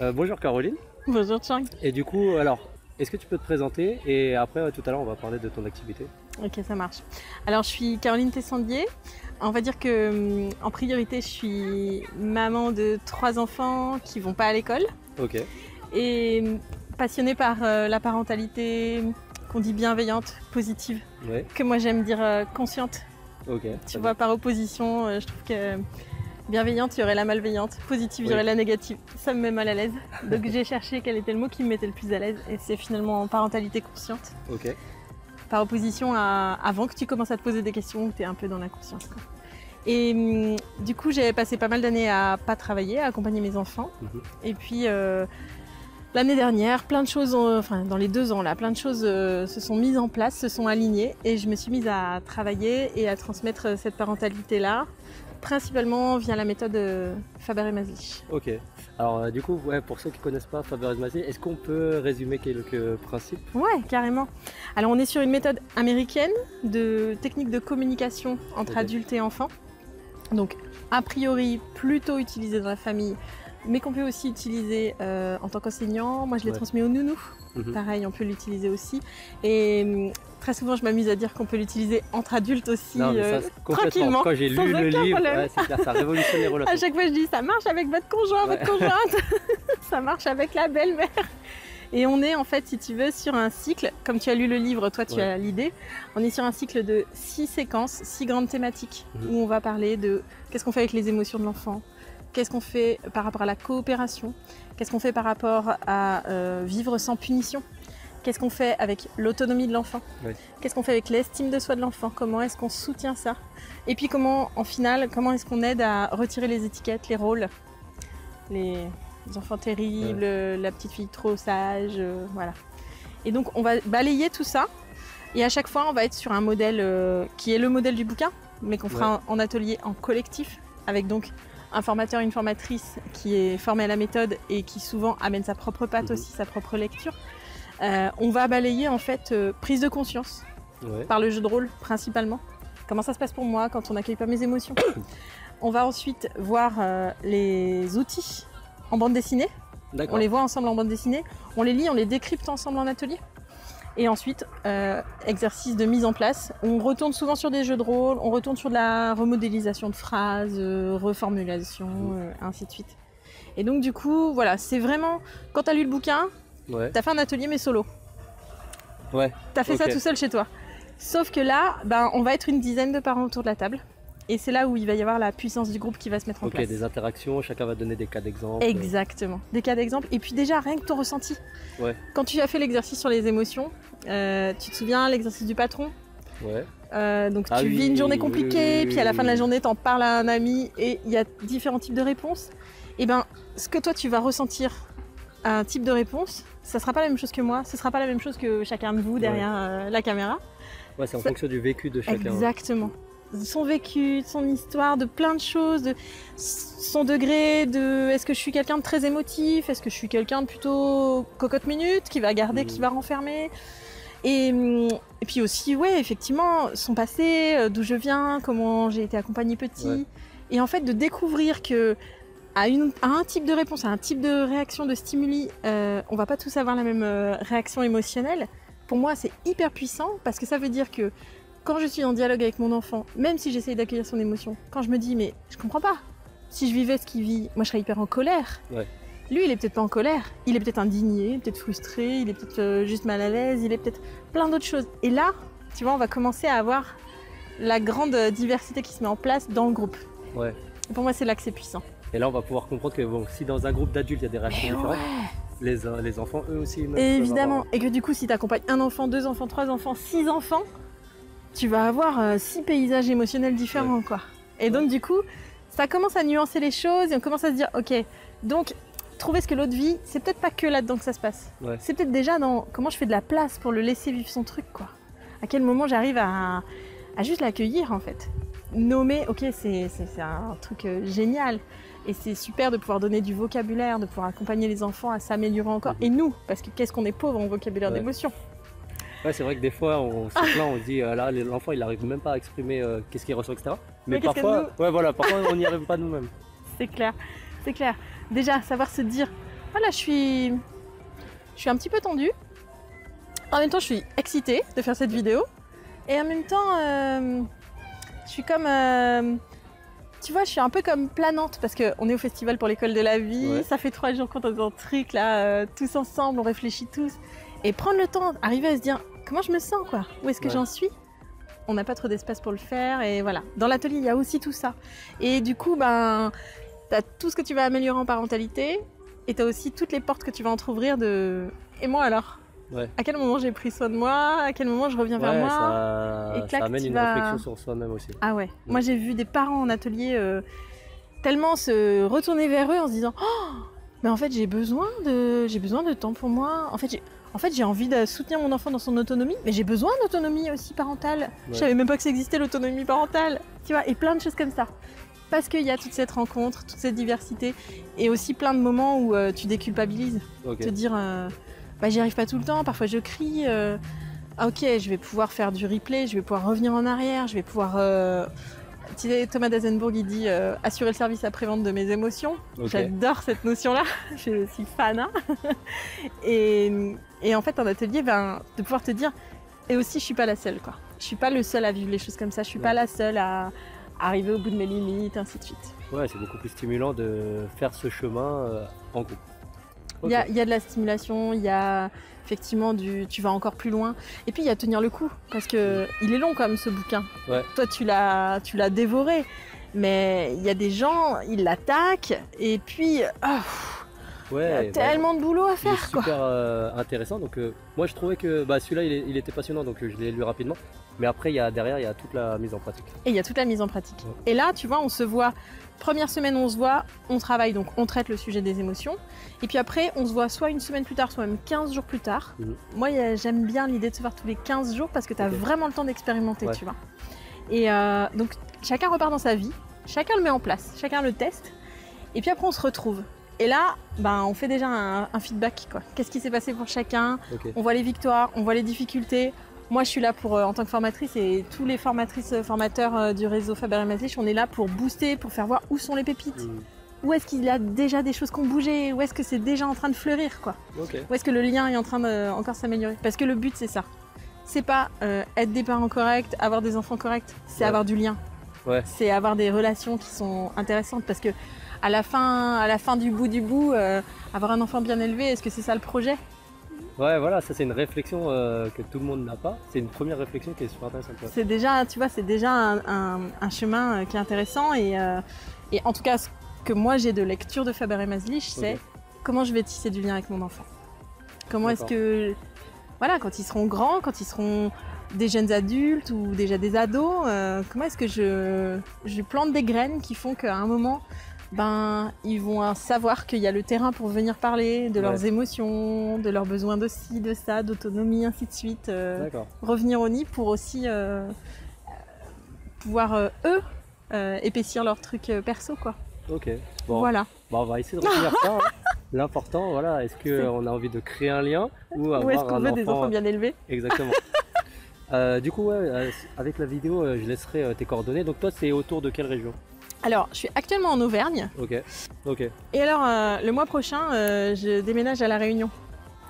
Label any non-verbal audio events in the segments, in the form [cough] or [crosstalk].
Euh, bonjour Caroline. Bonjour Chang. Et du coup, alors, est-ce que tu peux te présenter Et après, tout à l'heure, on va parler de ton activité. Ok, ça marche. Alors, je suis Caroline Tessandier. On va dire que hum, en priorité, je suis maman de trois enfants qui vont pas à l'école Ok. et hum, passionnée par euh, la parentalité qu'on dit bienveillante, positive, Ouais. que moi j'aime dire euh, consciente. Ok. Tu vois, par opposition, euh, je trouve que bienveillante, il y aurait la malveillante, positive, il y aurait la négative. Ça me met mal à l'aise. Donc j'ai cherché quel était le mot qui me mettait le plus à l'aise et c'est finalement parentalité consciente. Ok. par opposition à avant que tu commences à te poser des questions où tu es un peu dans l'inconscience. quoi. Et hum, du coup, j'ai passé pas mal d'années à pas travailler, à accompagner mes enfants. Mhm. Et puis euh, l'année dernière, plein de choses, ont- enfin dans les deux ans là, plein de choses euh, se sont mises en place, se sont alignées, et je me suis mise à travailler et à transmettre euh, cette parentalité là, principalement via la méthode euh, Faber et Maslich. Ok. Alors, euh, du coup, ouais, pour ceux qui connaissent pas Faber Massi, est-ce qu'on peut résumer quelques principes? Ouais, carrément. Alors on est sur une méthode américaine de technique de communication entre adultes et enfants. Donc a priori plutôt utilisée dans la famille, mais qu'on peut aussi utiliser euh, en tant qu'enseignant. Moi je l'ai Ouais. transmis au nounou. Mhm. Pareil, on peut l'utiliser aussi. Et hum, très souvent je m'amuse à dire qu'on peut l'utiliser entre adultes aussi. Non, mais euh, ça, complètement. tranquillement, Quand j'ai lu le livre, ouais, clair, ça révolutionne les [laughs] à chaque fois, je dis ça marche avec votre conjoint, Ouais. votre conjointe, [laughs] ça marche avec la belle-mère. Et on est en fait, si tu veux, sur un cycle, comme tu as lu le livre, toi tu Ouais. as l'idée, on est sur un cycle de six séquences, six grandes thématiques, Mhm. où on va parler de qu'est-ce qu'on fait avec les émotions de l'enfant, qu'est-ce qu'on fait par rapport à la coopération, qu'est-ce qu'on fait par rapport à euh, vivre sans punition, qu'est-ce qu'on fait avec l'autonomie de l'enfant, qu'est-ce qu'on fait avec l'estime de soi de l'enfant, comment est-ce qu'on soutient ça, et puis comment, en final, comment est-ce qu'on aide à retirer les étiquettes, les rôles, les enfants terribles, la petite fille trop sage, euh, voilà. Et donc on va balayer tout ça, et à chaque fois on va être sur un modèle euh, qui est le modèle du bouquin, mais qu'on fera en, en atelier en collectif, avec donc un formateur, une formatrice qui est formée à la méthode et qui souvent amène sa propre patte Mhm. aussi, sa propre lecture. Euh, on va balayer en fait euh, prise de conscience Ouais. par le jeu de rôle principalement. Comment ça se passe pour moi quand on n'accueille pas mes émotions [coughs] On va ensuite voir euh, les outils en bande dessinée. On les voit ensemble en bande dessinée. On les lit, on les décrypte ensemble en atelier. Et ensuite, euh, exercice de mise en place. On retourne souvent sur des jeux de rôle, on retourne sur de la remodélisation de phrases, euh, reformulation, euh, ainsi de suite. Et donc du coup, voilà, c'est vraiment, quand tu as lu le bouquin, Ouais. tu as fait un atelier mais solo. Ouais. Tu as fait ça tout seul chez toi. Sauf que là, ben, on va être une dizaine de parents autour de la table. Et c'est là où il va y avoir la puissance du groupe qui va se mettre en Ok, place. des interactions, chacun va donner des cas d'exemple. Exactement. Des cas d'exemple. Et puis déjà, rien que ton ressenti. Ouais. Quand tu as fait l'exercice sur les émotions, euh, tu te souviens l'exercice du patron Ouais. Euh, Donc Ah tu oui, vis une journée compliquée, oui, puis à la fin de la journée, t'en parles à un ami et il y a différents types de réponses. Et ben, ce que toi tu vas ressentir à un type de réponse, ça sera pas la même chose que moi, ce sera pas la même chose que chacun de vous derrière euh, la caméra. Ouais, c'est en Ça- fonction du vécu de chacun. Exactement. Son vécu, son histoire, de plein de choses, de son degré, de est-ce que je suis quelqu'un de très émotif, est-ce que je suis quelqu'un de plutôt cocotte minute, qui va garder, qui va renfermer. Et, et puis aussi, ouais, effectivement, son passé, euh, d'où je viens, comment j'ai été accompagnée petit. Ouais. Et en fait, de découvrir que à, une, à un type de réponse, à un type de réaction, de stimuli, euh, on va pas tous avoir la même euh, réaction émotionnelle. Pour moi, c'est hyper puissant parce que ça veut dire que quand je suis en dialogue avec mon enfant, même si j'essaye d'accueillir son émotion, quand je me dis mais je comprends pas, si je vivais ce qu'il vit, moi je serais hyper en colère. Ouais. Lui, il est peut-être pas en colère, il est peut-être indigné, peut-être frustré, il est peut-être euh, juste mal à l'aise, il est peut-être plein d'autres choses. Et là, tu vois, on va commencer à avoir la grande diversité qui se met en place dans le groupe. Ouais. Et pour moi, c'est là que c'est puissant. Et là, on va pouvoir comprendre que bon, si dans un groupe d'adultes, il y a des réactions différentes, ouais. les, les enfants, eux aussi, Évidemment. avoir- Et que du coup, si tu accompagnes un enfant, deux enfants, trois enfants, six enfants, tu vas avoir euh, six paysages émotionnels différents, quoi. Et donc, du coup, ça commence à nuancer les choses et on commence à se dire, ok, donc, trouver ce que l'autre vit, c'est peut-être pas que là-dedans que ça se passe. Ouais. C'est peut-être déjà dans comment je fais de la place pour le laisser vivre son truc, quoi. À quel moment j'arrive à, à juste l'accueillir, en fait. Nommer, ok, c'est c'est- c'est un truc euh, génial. Et c'est super de pouvoir donner du vocabulaire, de pouvoir accompagner les enfants à s'améliorer encore. Mhm. Et nous, parce que qu'est-ce qu'on est pauvre en vocabulaire Ouais. d'émotion. Ouais, c'est vrai que des fois, on se plaint, on se dit, euh, là, l'enfant, il arrive même pas à exprimer euh, qu'est-ce qu'il ressent, etc. Mais, parfois, ouais, voilà, parfois, on n'y arrive pas nous-mêmes. [laughs] C'est clair, c'est clair. Déjà, savoir se dire, Voilà, je suis, je suis un petit peu tendue. En même temps, je suis excitée de faire cette vidéo. Et en même temps, euh, je suis comme. tu vois, je suis un peu comme planante parce qu'on est au festival pour l'école de la vie. Ouais. Ça fait trois jours qu'on est dans un truc là, euh, tous ensemble, on réfléchit tous. Et prendre le temps, arriver à se dire comment je me sens, quoi? Où est-ce que Ouais. j'en suis? On n'a pas trop d'espace pour le faire. Et voilà. Dans l'atelier, il y a aussi tout ça. Et du coup, ben, tu as tout ce que tu vas améliorer en parentalité. Et tu as aussi toutes les portes que tu vas entrouvrir de. Et moi alors? Ouais. À quel moment j'ai pris soin de moi? À quel moment je reviens vers moi? ça, et clac, ça amène tu une vas- réflexion sur soi-même aussi. Ah ouais. Moi j'ai vu des parents en atelier euh, tellement se retourner vers eux en se disant Oh mais en fait j'ai besoin de j'ai besoin de temps pour moi. En fait j'ai en fait j'ai envie de soutenir mon enfant dans son autonomie, mais j'ai besoin d'autonomie aussi parentale. Je Ouais. savais même pas que ça existait l'autonomie parentale. Tu vois, et plein de choses comme ça. Parce qu'il y a toute cette rencontre, toute cette diversité, et aussi plein de moments où euh, tu déculpabilises te dire euh, bah j'y arrive pas tout le temps, parfois je crie. euh, ah ok, je vais pouvoir faire du replay, je vais pouvoir revenir en arrière, je vais pouvoir. euh, Thomas Dazenbourg il dit euh, assurer le service après-vente de mes émotions. J'adore cette notion-là, [laughs] je suis fan. hein. [laughs] et, et en fait, en atelier, ben, de pouvoir te dire, et aussi, je suis pas la seule, quoi. Je suis pas le seul à vivre les choses comme ça, je suis pas la seule à arriver au bout de mes limites, ainsi de suite. Ouais, c'est beaucoup plus stimulant de faire ce chemin euh, en groupe. Il y, a, il y a de la stimulation, il y a effectivement du. Tu vas encore plus loin. Et puis il y a tenir le coup, parce que il est long quand même ce bouquin. Ouais. Toi tu l'as, tu l'as dévoré, mais il y a des gens, ils l'attaquent, et puis ah, il y Ouais, a bah, tellement de boulot à il est faire quoi. super euh, intéressant. Donc, euh, moi, je trouvais que bah, celui-là, il, il était passionnant, donc euh, je l'ai lu rapidement. Mais après, il y a, derrière, il y a toute la mise en pratique. Et il y a toute la mise en pratique. Ouais. Et là, tu vois, on se voit. Première semaine, on se voit, on travaille, donc on traite le sujet des émotions. Et puis après, on se voit soit une semaine plus tard, soit même 15 jours plus tard. Mhm. Moi, il j'aime bien l'idée de se voir tous les 15 jours parce que tu as vraiment le temps d'expérimenter, Ouais. tu vois. Et donc, chacun repart dans sa vie, chacun le met en place, chacun le teste. Et puis après, on se retrouve. Et là, ben, on fait déjà un, un feedback. Qu'est-ce qui s'est passé pour chacun on voit les victoires, on voit les difficultés. Moi, je suis là pour, euh, en tant que formatrice et tous les formatrices, euh, formateurs euh, du réseau Faber et Maslich, on est là pour booster, pour faire voir où sont les pépites. Mm. Où est-ce qu'il y a déjà des choses qui ont bougé? Où est-ce que c'est déjà en train de fleurir quoi? Où est-ce que le lien est en train de euh, encore s'améliorer? Parce que le but, c'est ça. C'est pas être des parents corrects, avoir des enfants corrects, c'est Ouais. avoir du lien. Ouais. C'est avoir des relations qui sont intéressantes parce que à la fin, à la fin du bout du bout, euh, avoir un enfant bien élevé, est-ce que c'est ça le projet? Ouais, voilà, ça c'est une réflexion euh, que tout le monde n'a pas. C'est une première réflexion qui est super intéressante. ouais. C'est déjà, tu vois, c'est déjà un, un- un chemin euh, qui est intéressant et, et en tout cas, ce que moi j'ai de lecture de Faber et Maslich, c'est comment je vais tisser du lien avec mon enfant. Comment est-ce que, voilà, quand ils seront grands, quand ils seront des jeunes adultes ou déjà des ados, euh, comment est-ce que je, je plante des graines qui font qu'à un moment, ben, ils vont savoir qu'il y a le terrain pour venir parler de leurs émotions, de leurs besoins de ci, de ça, d'autonomie, ainsi de suite. euh, D'accord. revenir au nid pour aussi euh, pouvoir euh, eux euh, épaissir leur truc perso quoi. Ok. Bon, Voilà. bah, on va essayer de retenir ça. hein. [laughs] L'important, voilà, est-ce qu'on a envie de créer un lien ou Où est-ce qu'on veut enfant des enfants bien élevés? Exactement. [laughs] Euh, du coup, ouais, euh, avec la vidéo, euh, je laisserai tes coordonnées. Donc toi, c'est autour de quelle région? Alors, je suis actuellement en Auvergne Ok. Ok. et alors le mois prochain, je déménage à la Réunion.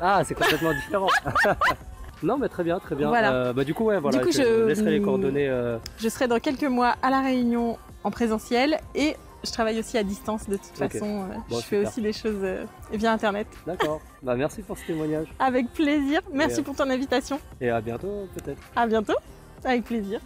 Ah, c'est complètement différent. [laughs] non, mais très bien, très bien. Voilà. Bah, du coup, ouais, voilà, Du coup, je, je- laisserai les coordonnées. euh, Je serai dans quelques mois à la Réunion en présentiel et je travaille aussi à distance de toute façon. euh, Bon, je fais super. aussi des choses euh, via internet. D'accord. [laughs] bah, merci pour ce témoignage. Avec plaisir. Merci Et, euh, pour ton invitation. Et à bientôt, peut-être. À bientôt. Avec plaisir.